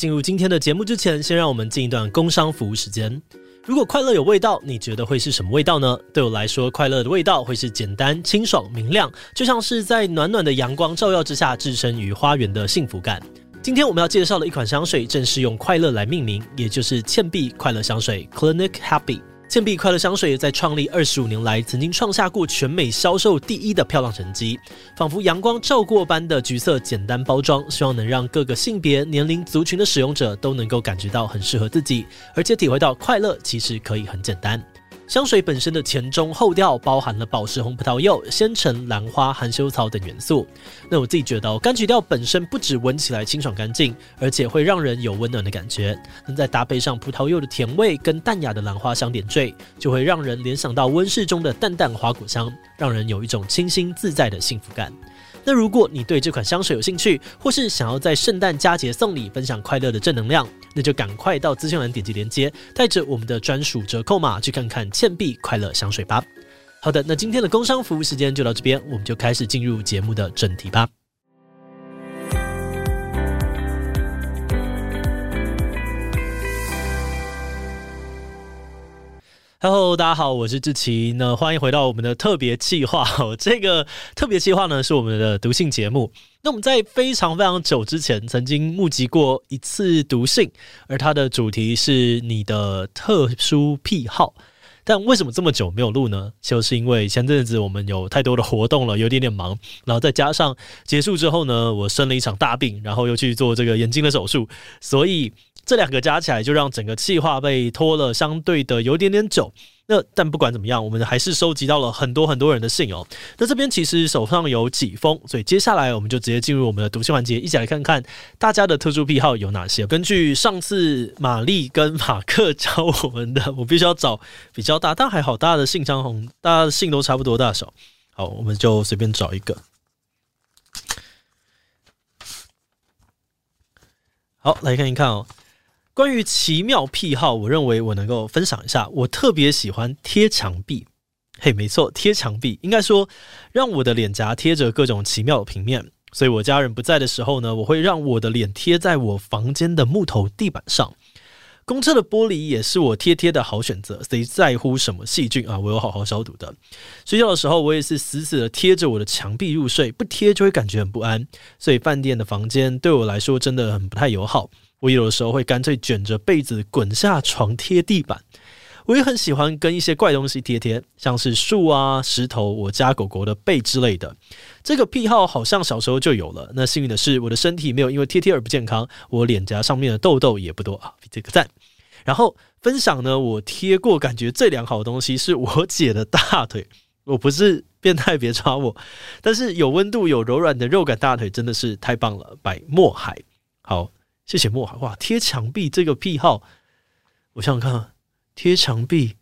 进入今天的节目之前，先让我们进一段工商服务时间。如果快乐有味道，你觉得会是什么味道呢？对我来说，快乐的味道会是简单、清爽、明亮，就像是在暖暖的阳光照耀之下置身于花园的幸福感。今天我们要介绍的一款香水，正是用快乐来命名，也就是倩碧快乐香水 （Clinic Happy）。倩碧快乐香水在创立二十五年来，曾经创下过全美销售第一的漂亮成绩，仿佛阳光照过般的橘色简单包装，希望能让各个性别、年龄族群的使用者都能够感觉到很适合自己，而且体会到快乐其实可以很简单。香水本身的前中后调包含了宝石红葡萄柚、鲜橙、兰花、含羞草等元素。那我自己觉得哦，柑橘调本身不止闻起来清爽干净，而且会让人有温暖的感觉。能再搭配上葡萄柚的甜味跟淡雅的兰花香点缀，就会让人联想到温室中的淡淡花果香，让人有一种清新自在的幸福感。那如果你对这款香水有兴趣，或是想要在圣诞佳节送礼，分享快乐的正能量，那就赶快到资讯栏点击连接，带着我们的专属折扣码去看看倩碧快乐香水吧。好的，那今天的工商服务时间就到这边，我们就开始进入节目的正题吧。Hello，大家好，我是志奇。那欢迎回到我们的特别计划哦。这个特别计划呢，是我们的读信节目。那我们在非常非常久之前，曾经募集过一次读信，而它的主题是你的特殊癖好。但为什么这么久没有录呢？就是因为前阵子我们有太多的活动了，有点点忙，然后再加上结束之后呢，我生了一场大病，然后又去做这个眼睛的手术，所以。这两个加起来，就让整个计划被拖了相对的有点点久。那但不管怎么样，我们还是收集到了很多很多人的信哦。那这边其实手上有几封，所以接下来我们就直接进入我们的读信环节，一起来看看大家的特殊癖好有哪些。根据上次玛丽跟马克教我们的，我必须要找比较大，但还好大家的信箱红，大家的信都差不多大小。好，我们就随便找一个。好，来看一看哦。关于奇妙癖好，我认为我能够分享一下。我特别喜欢贴墙壁，嘿，没错，贴墙壁应该说让我的脸颊贴着各种奇妙的平面。所以我家人不在的时候呢，我会让我的脸贴在我房间的木头地板上。公车的玻璃也是我贴贴的好选择。谁在乎什么细菌啊？我有好好消毒的。睡觉的时候，我也是死死的贴着我的墙壁入睡，不贴就会感觉很不安。所以饭店的房间对我来说真的很不太友好。我有的时候会干脆卷着被子滚下床贴地板。我也很喜欢跟一些怪东西贴贴，像是树啊、石头、我家狗狗的背之类的。这个癖好好像小时候就有了。那幸运的是，我的身体没有因为贴贴而不健康，我脸颊上面的痘痘也不多啊，这个赞。然后分享呢，我贴过感觉最良好的东西是我姐的大腿。我不是变态，别抓我。但是有温度、有柔软的肉感大腿真的是太棒了。百墨海，好。谢谢墨海哇！贴墙壁这个癖好，我想想看，贴墙壁，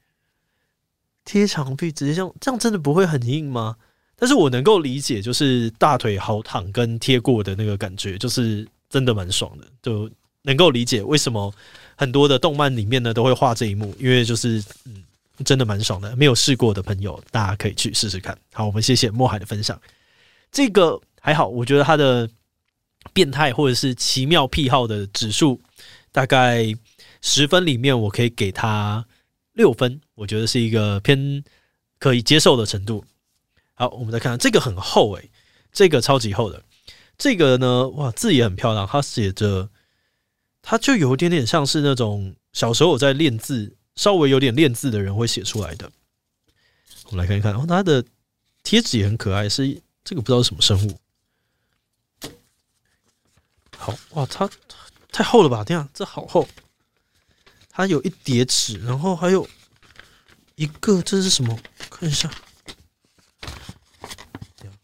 贴墙壁直接这样，这样真的不会很硬吗？但是我能够理解，就是大腿好躺跟贴过的那个感觉，就是真的蛮爽的，就能够理解为什么很多的动漫里面呢都会画这一幕，因为就是嗯，真的蛮爽的。没有试过的朋友，大家可以去试试看。好，我们谢谢墨海的分享。这个还好，我觉得他的。变态或者是奇妙癖好的指数，大概十分里面，我可以给他六分，我觉得是一个偏可以接受的程度。好，我们再看看这个很厚诶、这个超级厚的，这个呢，哇，字也很漂亮，它写着，它就有一点点像是那种小时候我在练字，稍微有点练字的人会写出来的。我们来看一看，然后它的贴纸也很可爱，是这个不知道是什么生物。好哇，它太厚了吧？这样这好厚，它有一叠纸，然后还有一个，这是什么？看一下，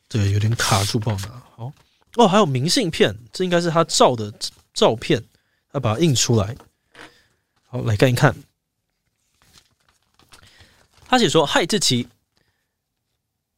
对，有点卡住，不好拿。好哦，还有明信片，这应该是他照的照片，他把它印出来。好，来看一看，他写说：“嗨，志祺。”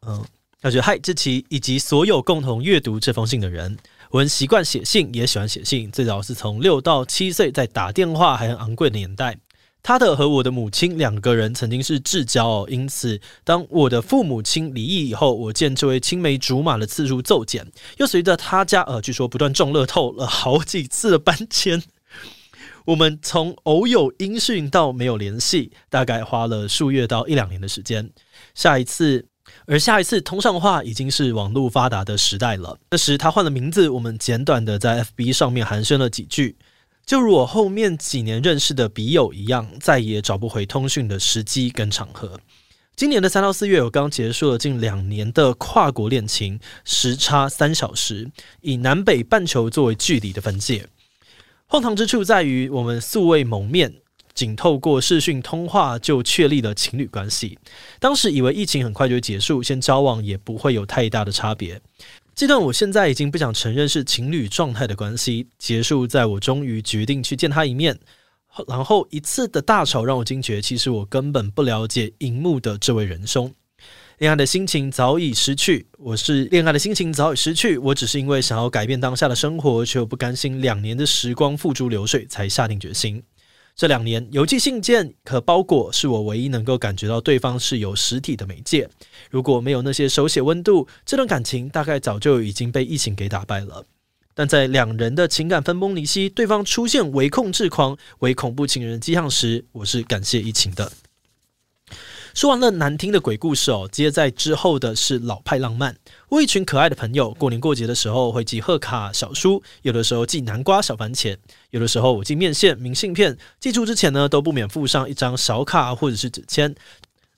嗯，他说：“嗨，志祺，以及所有共同阅读这封信的人。”我很习惯写信，也喜欢写信。最早是从六到七岁，在打电话还很昂贵的年代。他的和我的母亲两个人曾经是至交哦，因此当我的父母亲离异以后，我见这位青梅竹马的次数骤减。又随着他家呃，据说不断中乐透了好几次的搬迁，我们从偶有音讯到没有联系，大概花了数月到一两年的时间。下一次，而下一次通上话已经是网络发达的时代了。那时他换了名字，我们简短的在 FB 上面寒暄了几句，就如我后面几年认识的笔友一样，再也找不回通讯的时机跟场合。今年的三到四月，我刚结束了近两年的跨国恋情，时差三小时，以南北半球作为距离的分界。荒唐之处在于，我们素未谋面，仅透过视讯通话就确立了情侣关系。当时以为疫情很快就结束，先交往也不会有太大的差别。这段我现在已经不想承认是情侣状态的关系，结束在我终于决定去见他一面。然后一次的大吵让我惊觉，其实我根本不了解荧幕的这位仁兄。恋爱的心情早已失去，我是恋爱的心情早已失去，我只是因为想要改变当下的生活，却又不甘心两年的时光付诸流水，才下定决心。这两年，邮寄信件和包裹是我唯一能够感觉到对方是有实体的媒介。如果没有那些手写温度，这段感情大概早就已经被疫情给打败了。但在两人的情感分崩离析，对方出现唯控制狂、唯恐怖情人迹象时，我是感谢疫情的。说完了难听的鬼故事哦，接在之后的是老派浪漫。我一群可爱的朋友，过年过节的时候会寄贺卡、小书，有的时候寄南瓜、小番茄，有的时候我寄面线、明信片。寄出之前呢，都不免附上一张小卡或者是纸签。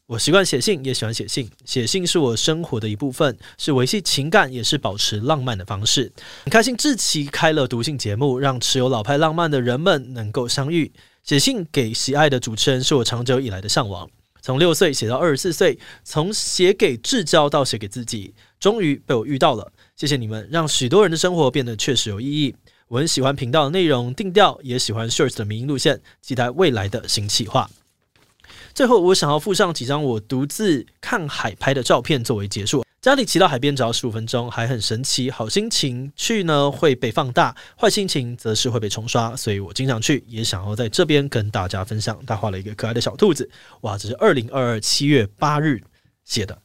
我习惯写信，也喜欢写信。写信是我生活的一部分，是维系情感，也是保持浪漫的方式。很开心志奇开了读信节目，让持有老派浪漫的人们能够相遇。写信给喜爱的主持人，是我长久以来的向往。从六岁写到二十四岁，从写给至交到写给自己，终于被我遇到了。谢谢你们，让许多人的生活变得确实有意义。我很喜欢频道的内容定调，也喜欢 Shirts 的迷音路线，期待未来的新企划。最后，我想要附上几张我独自看海拍的照片作为结束。家里骑到海边只要十五分钟，还很神奇。好心情去呢会被放大，坏心情则是会被冲刷。所以我经常去，也想要在这边跟大家分享。他画了一个可爱的小兔子，哇，这是二零二二七月八日写的，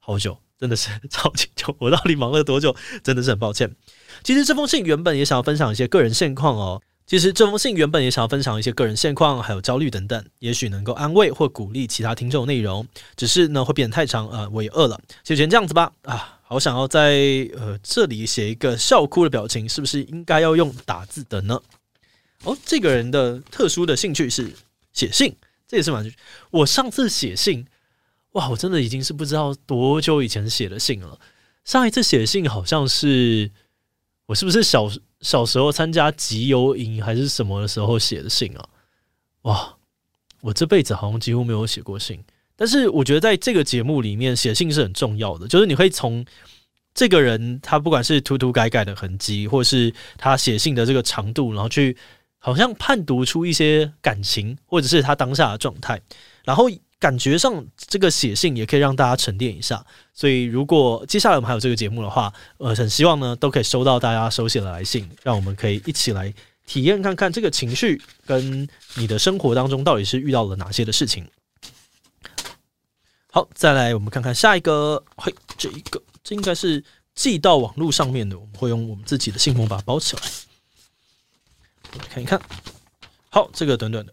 好久，真的是超级久。我到底忙了多久？真的是很抱歉。其实这封信原本也想要分享一些个人现况哦。其实这封信原本也想要分享一些个人现况，还有焦虑等等，也许能够安慰或鼓励其他听众内容。只是呢，会变得太长，呃，我也饿了，就先这样子吧。啊，好想要在呃这里写一个笑哭的表情，是不是应该要用打字的呢？哦，这个人的特殊的兴趣是写信，这也是蛮。我上次写信，哇，我真的已经是不知道多久以前写的信了。上一次写信好像是我是不是小？小时候参加集邮营还是什么的时候写的信啊？哇，我这辈子好像几乎没有写过信。但是我觉得在这个节目里面写信是很重要的，就是你会从这个人他不管是涂涂改改的痕迹，或是他写信的这个长度，然后去好像判读出一些感情，或者是他当下的状态，然后。感觉上，这个写信也可以让大家沉淀一下。所以，如果接下来我们还有这个节目的话，呃，很希望呢都可以收到大家手写的来信，让我们可以一起来体验看看这个情绪跟你的生活当中到底是遇到了哪些的事情。好，再来我们看看下一个，嘿，这一个这应该是寄到网络上面的，我们会用我们自己的信封把它包起来，看一看。好，这个短短的。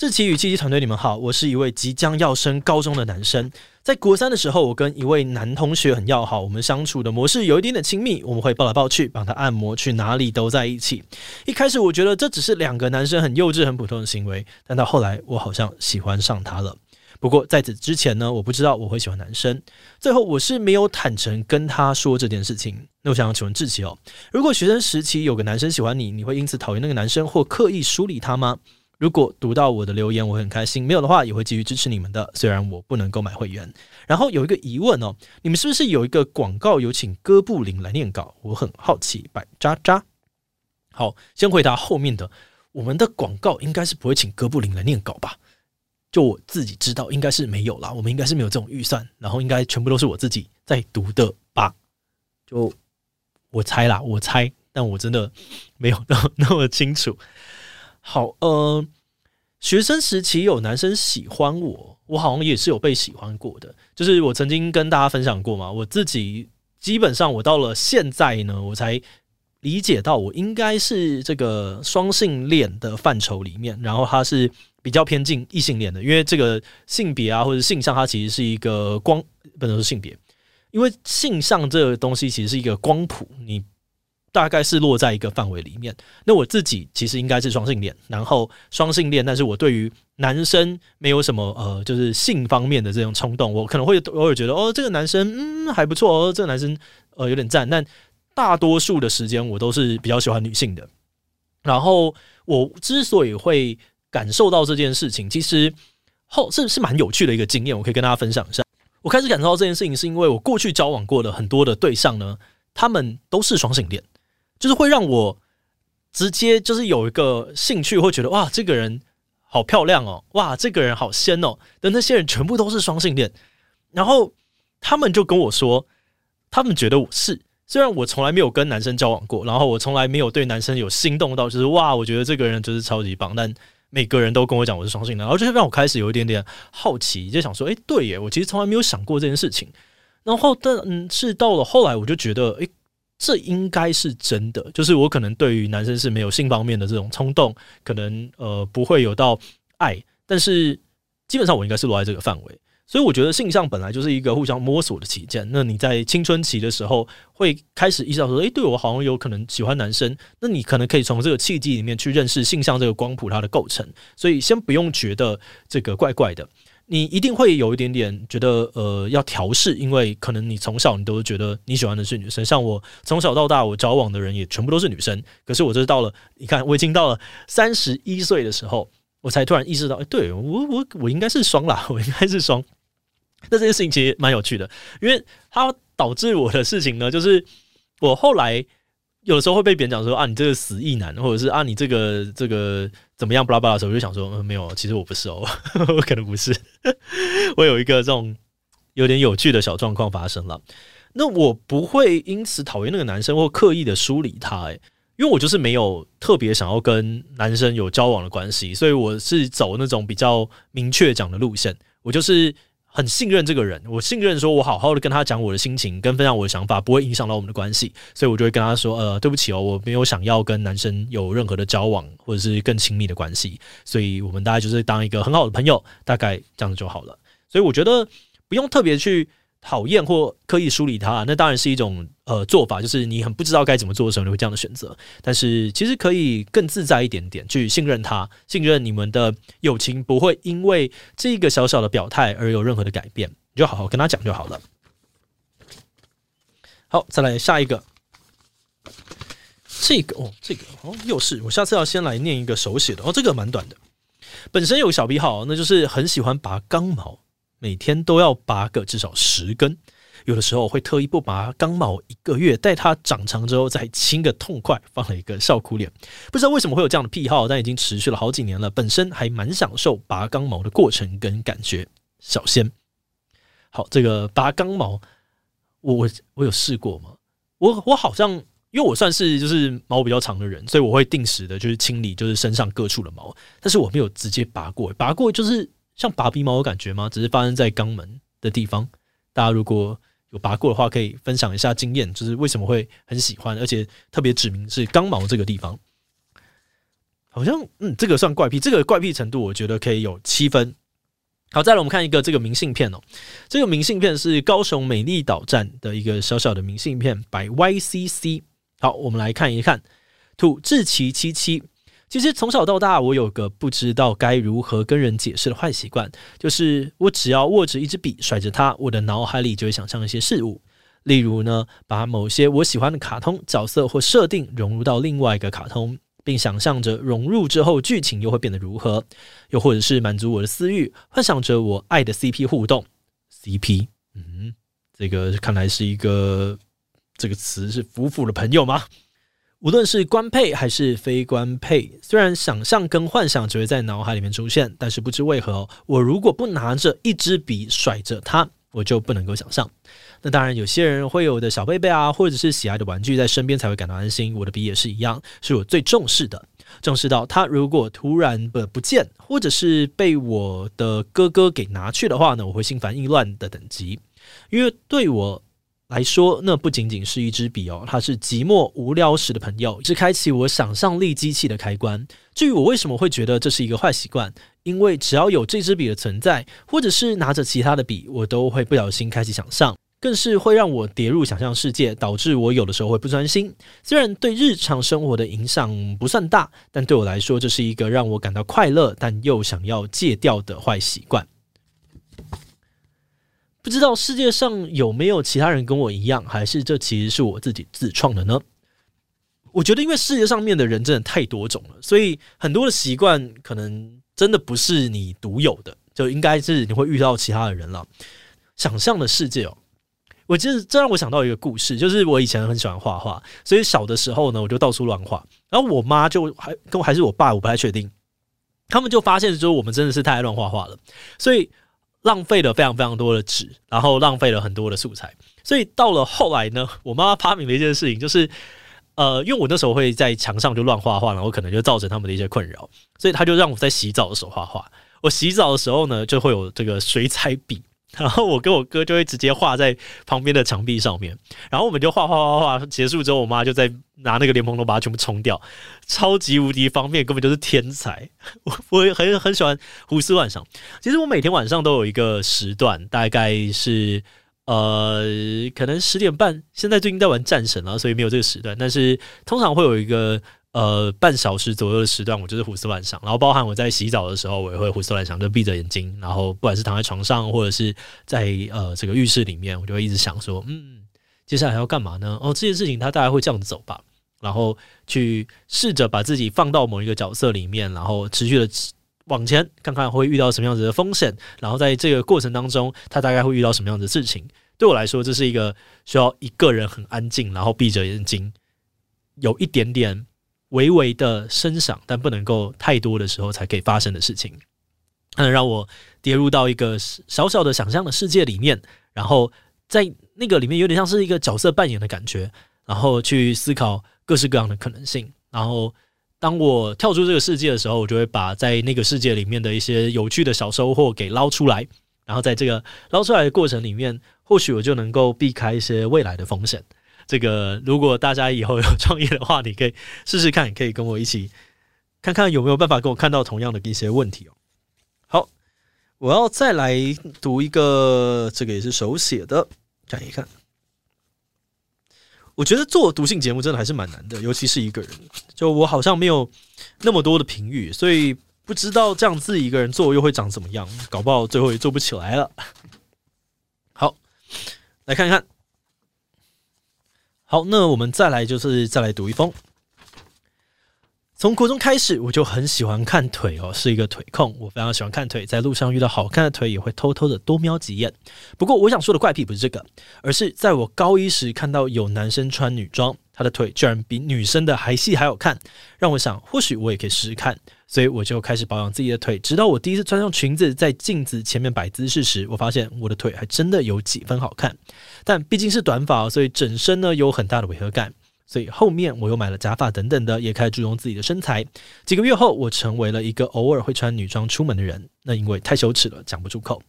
志奇与七七团队，你们好，我是一位即将要升高中的男生。在国三的时候，我跟一位男同学很要好，我们相处的模式有一点点亲密，我们会抱来抱去，帮他按摩，去哪里都在一起。一开始我觉得这只是两个男生很幼稚、很普通的行为，但到后来我好像喜欢上他了。不过在此之前呢，我不知道我会喜欢男生。最后我是没有坦诚跟他说这件事情。那我想要请问志奇哦，如果学生时期有个男生喜欢你，你会因此讨厌那个男生或刻意疏离他吗？如果读到我的留言，我很开心；没有的话，也会继续支持你们的。虽然我不能购买会员。然后有一个疑问哦，你们是不是有一个广告有请哥布林来念稿？我很好奇。白渣渣，好，先回答后面的。我们的广告应该是不会请哥布林来念稿吧？就我自己知道，应该是没有啦。我们应该是没有这种预算，然后应该全部都是我自己在读的吧？就我猜啦，我猜，但我真的没有那 那么清楚。好，呃，学生时期有男生喜欢我，我好像也是有被喜欢过的。就是我曾经跟大家分享过嘛，我自己基本上我到了现在呢，我才理解到我应该是这个双性恋的范畴里面，然后他是比较偏近异性恋的，因为这个性别啊或者性向，它其实是一个光，不能说性别，因为性向这个东西其实是一个光谱，你大概是落在一个范围里面。那我自己其实应该是双性恋，然后双性恋，但是我对于男生没有什么呃，就是性方面的这种冲动，我可能会偶尔觉得哦，这个男生嗯还不错哦，这个男生呃有点赞，但。大多数的时间我都是比较喜欢女性的，然后我之所以会感受到这件事情，其实后是是蛮有趣的一个经验，我可以跟大家分享一下。我开始感受到这件事情，是因为我过去交往过的很多的对象呢，他们都是双性恋，就是会让我直接就是有一个兴趣，会觉得哇，这个人好漂亮哦，哇，这个人好仙哦的那些人全部都是双性恋，然后他们就跟我说，他们觉得我是。虽然我从来没有跟男生交往过，然后我从来没有对男生有心动到，就是哇，我觉得这个人就是超级棒。但每个人都跟我讲我是双性恋，然后就让我开始有一点点好奇，就想说，诶，对耶，我其实从来没有想过这件事情。然后，但嗯，是到了后来，我就觉得，诶，这应该是真的。就是我可能对于男生是没有性方面的这种冲动，可能呃不会有到爱，但是基本上我应该是落在这个范围。所以我觉得性向本来就是一个互相摸索的期间。那你在青春期的时候会开始意识到说，诶，对我好像有可能喜欢男生。那你可能可以从这个契机里面去认识性向这个光谱它的构成。所以先不用觉得这个怪怪的，你一定会有一点点觉得呃要调试，因为可能你从小你都觉得你喜欢的是女生。像我从小到大我交往的人也全部都是女生，可是我这是到了你看我已经到了三十一岁的时候，我才突然意识到，诶，对我我我应该是双啦，我应该是双。那这件事情其实蛮有趣的，因为它导致我的事情呢，就是我后来有的时候会被别人讲说啊，你这个死异男，或者是啊，你这个这个怎么样巴拉巴拉的时候，我就想说，嗯，没有，其实我不是哦，我 可能不是。我有一个这种有点有趣的小状况发生了，那我不会因此讨厌那个男生或刻意的疏离他，诶，因为我就是没有特别想要跟男生有交往的关系，所以我是走那种比较明确讲的路线，我就是。很信任这个人，我信任说，我好好的跟他讲我的心情，跟分享我的想法，不会影响到我们的关系，所以我就会跟他说，呃，对不起哦，我没有想要跟男生有任何的交往，或者是更亲密的关系，所以我们大概就是当一个很好的朋友，大概这样子就好了。所以我觉得不用特别去。讨厌或刻意疏离他，那当然是一种呃做法，就是你很不知道该怎么做的时候，你会这样的选择。但是其实可以更自在一点点，去信任他，信任你们的友情不会因为这个小小的表态而有任何的改变，你就好好跟他讲就好了。好，再来下一个，这个哦，这个哦，又是我下次要先来念一个手写的哦，这个蛮短的，本身有小癖好，那就是很喜欢拔钢毛。每天都要拔个至少十根，有的时候会特意不拔刚毛一个月，待它长长之后再清个痛快，放了一个笑哭脸。不知道为什么会有这样的癖好，但已经持续了好几年了。本身还蛮享受拔刚毛的过程跟感觉。小仙，好，这个拔刚毛，我我我有试过吗？我我好像因为我算是就是毛比较长的人，所以我会定时的就是清理就是身上各处的毛，但是我没有直接拔过，拔过就是。像拔鼻毛有感觉吗？只是发生在肛门的地方。大家如果有拔过的话，可以分享一下经验，就是为什么会很喜欢，而且特别指明是肛毛这个地方。好像嗯，这个算怪癖，这个怪癖程度我觉得可以有七分。好，再来我们看一个这个明信片哦，这个明信片是高雄美丽岛站的一个小小的明信片，by YCC。好，我们来看一看土志奇七七。其实从小到大，我有个不知道该如何跟人解释的坏习惯，就是我只要握着一支笔，甩着它，我的脑海里就会想象一些事物。例如呢，把某些我喜欢的卡通角色或设定融入到另外一个卡通，并想象着融入之后剧情又会变得如何；又或者是满足我的私欲，幻想着我爱的 CP 互动。CP，嗯，这个看来是一个这个词是夫妇的朋友吗？无论是官配还是非官配，虽然想象跟幻想只会在脑海里面出现，但是不知为何，我如果不拿着一支笔甩着它，我就不能够想象。那当然，有些人会有的小贝贝啊，或者是喜爱的玩具在身边才会感到安心。我的笔也是一样，是我最重视的。重视到它如果突然的不见，或者是被我的哥哥给拿去的话呢，我会心烦意乱的等级。因为对我来说，那不仅仅是一支笔哦，它是寂寞无聊时的朋友，是开启我想象力机器的开关。至于我为什么会觉得这是一个坏习惯，因为只要有这支笔的存在，或者是拿着其他的笔，我都会不小心开启想象，更是会让我跌入想象世界，导致我有的时候会不专心。虽然对日常生活的影响不算大，但对我来说，这是一个让我感到快乐，但又想要戒掉的坏习惯。不知道世界上有没有其他人跟我一样，还是这其实是我自己自创的呢？我觉得，因为世界上面的人真的太多种了，所以很多的习惯可能真的不是你独有的，就应该是你会遇到其他的人了。想象的世界哦，我记得这让我想到一个故事，就是我以前很喜欢画画，所以小的时候呢，我就到处乱画，然后我妈就还跟我还是我爸，我不太确定，他们就发现说我们真的是太爱乱画画了，所以。浪费了非常非常多的纸，然后浪费了很多的素材，所以到了后来呢，我妈妈发明了一件事情，就是呃，因为我那时候会在墙上就乱画画，然后可能就造成他们的一些困扰，所以她就让我在洗澡的时候画画。我洗澡的时候呢，就会有这个水彩笔。然后我跟我哥就会直接画在旁边的墙壁上面，然后我们就画画画画，结束之后，我妈就在拿那个莲蓬头把它全部冲掉，超级无敌方便，根本就是天才。我我也很很喜欢胡思乱想。其实我每天晚上都有一个时段，大概是呃，可能十点半。现在最近在玩战神了，所以没有这个时段，但是通常会有一个。呃，半小时左右的时段，我就是胡思乱想，然后包含我在洗澡的时候，我也会胡思乱想，就闭着眼睛，然后不管是躺在床上，或者是在呃这个浴室里面，我就会一直想说，嗯，接下来要干嘛呢？哦，这件事情它大概会这样子走吧，然后去试着把自己放到某一个角色里面，然后持续的往前看看会遇到什么样子的风险，然后在这个过程当中，他大概会遇到什么样子的事情。对我来说，这是一个需要一个人很安静，然后闭着眼睛，有一点点。微微的声响，但不能够太多的时候才可以发生的事情，它能让我跌入到一个小小的想象的世界里面，然后在那个里面有点像是一个角色扮演的感觉，然后去思考各式各样的可能性。然后当我跳出这个世界的时候，我就会把在那个世界里面的一些有趣的小收获给捞出来，然后在这个捞出来的过程里面，或许我就能够避开一些未来的风险。这个，如果大家以后有创业的话，你可以试试看，可以跟我一起看看有没有办法跟我看到同样的一些问题哦。好，我要再来读一个，这个也是手写的，看一看。我觉得做读性节目真的还是蛮难的，尤其是一个人，就我好像没有那么多的评语，所以不知道这样自己一个人做又会长怎么样，搞不好最后也做不起来了。好，来看一看。好，那我们再来，就是再来读一封。从国中开始，我就很喜欢看腿哦，是一个腿控。我非常喜欢看腿，在路上遇到好看的腿，也会偷偷的多瞄几眼。不过，我想说的怪癖不是这个，而是在我高一时看到有男生穿女装，他的腿居然比女生的还细还好看，让我想，或许我也可以试试看。所以我就开始保养自己的腿，直到我第一次穿上裙子，在镜子前面摆姿势时，我发现我的腿还真的有几分好看。但毕竟是短发，所以整身呢有很大的违和感。所以后面我又买了假发等等的，也开始注重自己的身材。几个月后，我成为了一个偶尔会穿女装出门的人。那因为太羞耻了，讲不出口。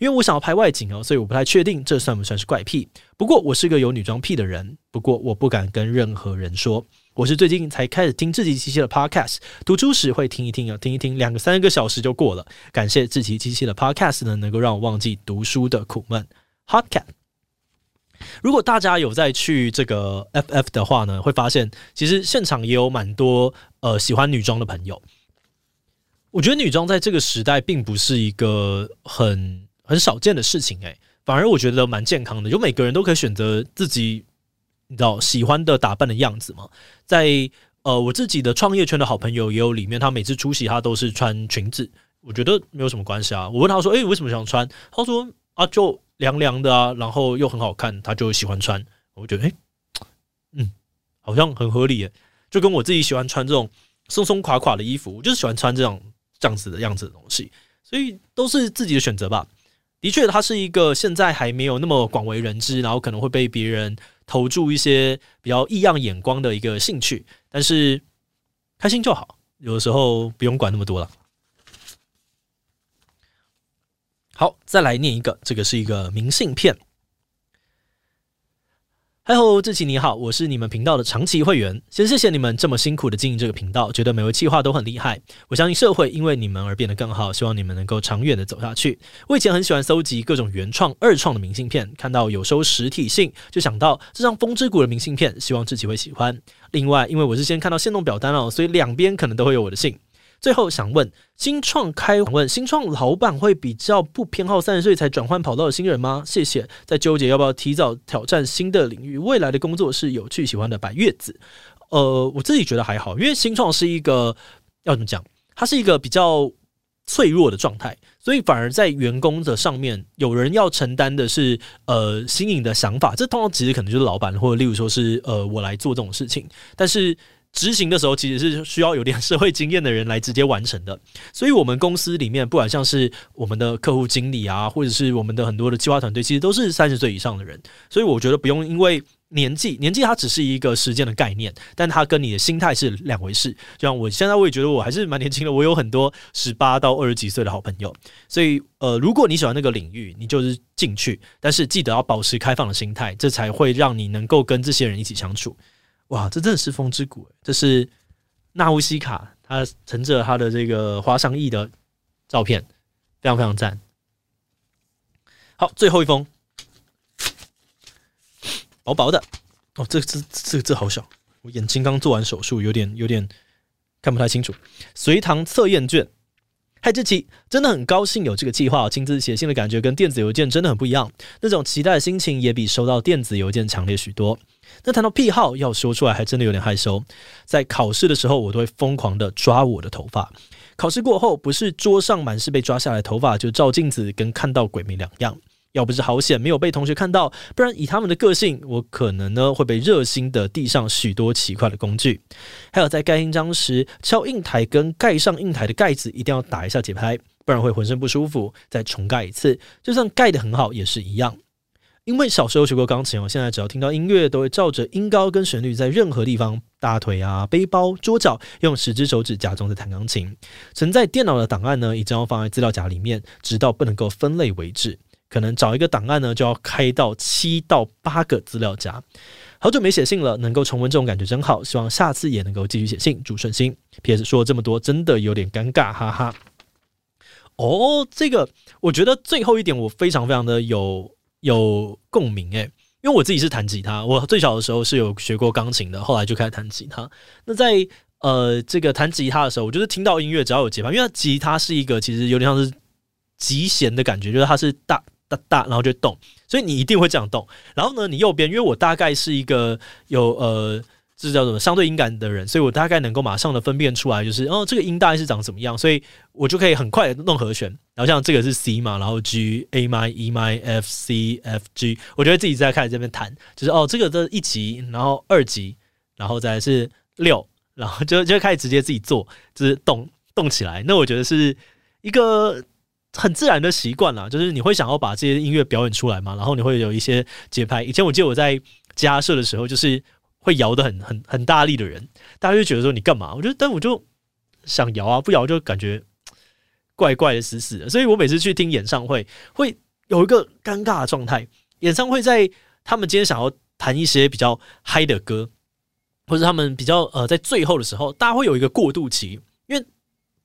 因为我想要拍外景哦，所以我不太确定这算不算是怪癖。不过我是个有女装癖的人，不过我不敢跟任何人说。我是最近才开始听志祺七七的 Podcast，读书时会听一听啊，听一听，两个三个小时就过了。感谢志祺七七的 Podcast 呢，能够让我忘记读书的苦闷。Hotcat，如果大家有在去这个 FF 的话呢，会发现其实现场也有蛮多呃喜欢女装的朋友。我觉得女装在这个时代并不是一个很很少见的事情，诶，反而我觉得蛮健康的，有每个人都可以选择自己。你知道喜欢的打扮的样子嘛？在呃，我自己的创业圈的好朋友也有里面，他每次出席他都是穿裙子，我觉得没有什么关系啊。我问他说：“诶、为什么想穿？”他说：“啊，就凉凉的啊，然后又很好看，他就喜欢穿。”我觉得，诶、嗯，好像很合理耶，就跟我自己喜欢穿这种松松垮垮的衣服，我就是喜欢穿这种这样子的样子的东西，所以都是自己的选择吧。的确，它是一个现在还没有那么广为人知，然后可能会被别人投注一些比较异样眼光的一个兴趣，但是开心就好，有的时候不用管那么多了。好，再来念一个，这个是一个明信片。嗨吼，志奇你好，我是你们频道的长期会员，先谢谢你们这么辛苦的经营这个频道，觉得每位企划都很厉害。我相信社会因为你们而变得更好，希望你们能够长远的走下去。我以前很喜欢搜集各种原创、二创的明信片，看到有收实体信，就想到这张风之谷的明信片，希望志祺会喜欢。另外，因为我是先看到限动表单哦，所以两边可能都会有我的信。最后想问，新创开问新创老板会比较不偏好三十岁才转换跑道的新人吗？谢谢。在纠结要不要提早挑战新的领域，未来的工作是有趣喜欢的白月子。呃，我自己觉得还好，因为新创是一个要怎么讲，它是一个比较脆弱的状态，所以反而在员工的上面，有人要承担的是呃新颖的想法。这通常其实可能就是老板，或者例如说是呃我来做这种事情，但是。执行的时候其实是需要有点社会经验的人来直接完成的，所以我们公司里面不管像是我们的客户经理啊，或者是我们的很多的计划团队，其实都是三十岁以上的人，所以我觉得不用因为年纪，年纪它只是一个时间的概念，但它跟你的心态是两回事。就像我现在我也觉得我还是蛮年轻的，我有很多十八到二十几岁的好朋友，所以呃，如果你喜欢那个领域，你就是进去，但是记得要保持开放的心态，这才会让你能够跟这些人一起相处。哇，这真的是风之谷！这是纳乌西卡，他乘着他的这个花上翼的照片，非常非常赞。好，最后一封，薄薄的哦，这这这个字好小，我眼睛刚做完手术，有点有点看不太清楚。随堂测验卷。嗨，志祺，真的很高兴有这个计划，亲自写信的感觉跟电子邮件真的很不一样，那种期待的心情也比收到电子邮件强烈许多。那谈到癖好，要说出来还真的有点害羞。在考试的时候，我都会疯狂的抓我的头发。考试过后，不是桌上满是被抓下来的头发，就照镜子跟看到鬼没两样。要不是好险没有被同学看到，不然以他们的个性，我可能呢会被热心的递上许多奇怪的工具。还有在盖印章时，敲印台跟盖上印台的盖子一定要打一下节拍，不然会浑身不舒服。再重盖一次，就算盖得很好也是一样。因为小时候学过钢琴，我现在只要听到音乐，都会照着音高跟旋律，在任何地方，大腿啊、背包、桌角，用十只手指假装在弹钢琴。存在电脑的档案呢，一直要放在资料夹里面，直到不能够分类为止。可能找一个档案呢，就要开到七到八个资料夹。好久没写信了，能够重温这种感觉真好。希望下次也能够继续写信，祝顺心。P.S. 说了这么多，真的有点尴尬，哈哈。哦，这个我觉得最后一点我非常非常的有有共鸣诶，因为我自己是弹吉他，我最小的时候是有学过钢琴的，后来就开始弹吉他。那在呃这个弹吉他的时候，我就是听到音乐只要有节拍，因为吉他是一个其实有点像是极弦的感觉，就是它是大。哒哒，然后就动，所以你一定会这样动。然后呢，你右边，因为我大概是一个有呃，这叫什么相对音感的人，所以我大概能够马上的分辨出来，就是哦，这个音大概是长怎么样，所以我就可以很快的弄和弦。然后像这个是 C 嘛，然后 G A m E m F C F G，我觉得自己在开始这边弹，就是哦，这个的一级，然后二级，然后再是六，然后就就开始直接自己做，就是动动起来。那我觉得是一个。很自然的习惯啦，就是你会想要把这些音乐表演出来嘛，然后你会有一些节拍。以前我记得我在家社的时候，就是会摇得很很很大力的人，大家就觉得说你干嘛？我觉得，但我就想摇啊，不摇就感觉怪怪的、死死的。所以我每次去听演唱会，会有一个尴尬的状态。演唱会在他们今天想要弹一些比较嗨的歌，或者他们比较呃在最后的时候，大家会有一个过渡期，因为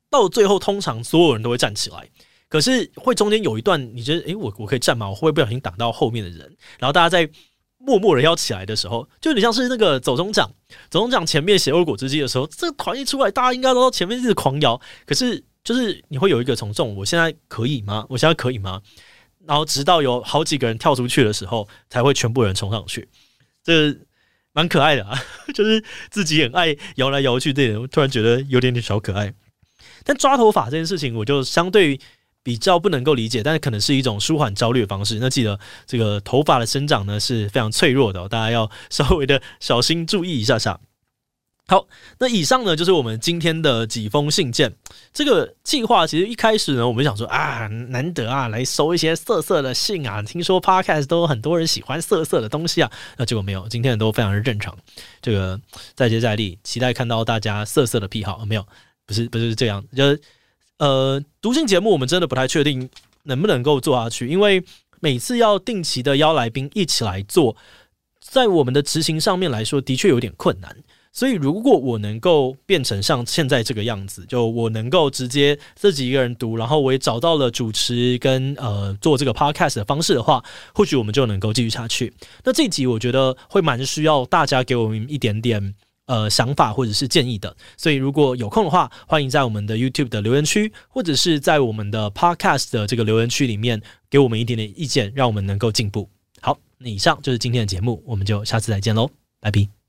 到最后，通常所有人都会站起来。可是会中间有一段，你觉得，诶、我我可以站吗？我会不会不小心挡到后面的人？然后大家在默默的要起来的时候，就有点像是那个走中奖，走中奖前面写恶果之绩的时候，这个团一出来，大家应该都前面一直狂摇。可是就是你会有一个从众，我现在可以吗？我现在可以吗？然后直到有好几个人跳出去的时候，才会全部人冲上去。这蛮可爱的啊，就是自己很爱摇来摇去这点，突然觉得有点点小可爱。但抓头发这件事情，我就相对。比较不能够理解，但是可能是一种舒缓焦虑的方式。那记得这个头发的生长呢是非常脆弱的，大家要稍微的小心注意一下下。好，那以上呢就是我们今天的几封信件。这个计划其实一开始呢，我们想说啊，难得啊来收一些色色的信啊，听说 Podcast 都有很多人喜欢色色的东西啊，那结果没有，今天都非常的正常。这个再接再厉，期待看到大家色色的癖好。没有，不是不是这样，就是。呃，读信节目我们真的不太确定能不能够做下去，因为每次要定期的邀来宾一起来做，在我们的执行上面来说，的确有点困难。所以，如果我能够变成像现在这个样子，就我能够直接自己一个人读，然后我也找到了主持跟呃做这个 podcast 的方式的话，或许我们就能够继续下去。那这一集我觉得会蛮需要大家给我们一点点呃想法或者是建议的。所以，如果有空的话，欢迎在我们的 YouTube 的留言区，或者是在我们的 podcast 的这个留言区里面给我们一点点意见，让我们能够进步。好，那以上就是今天的节目，我们就下次再见喽，拜拜。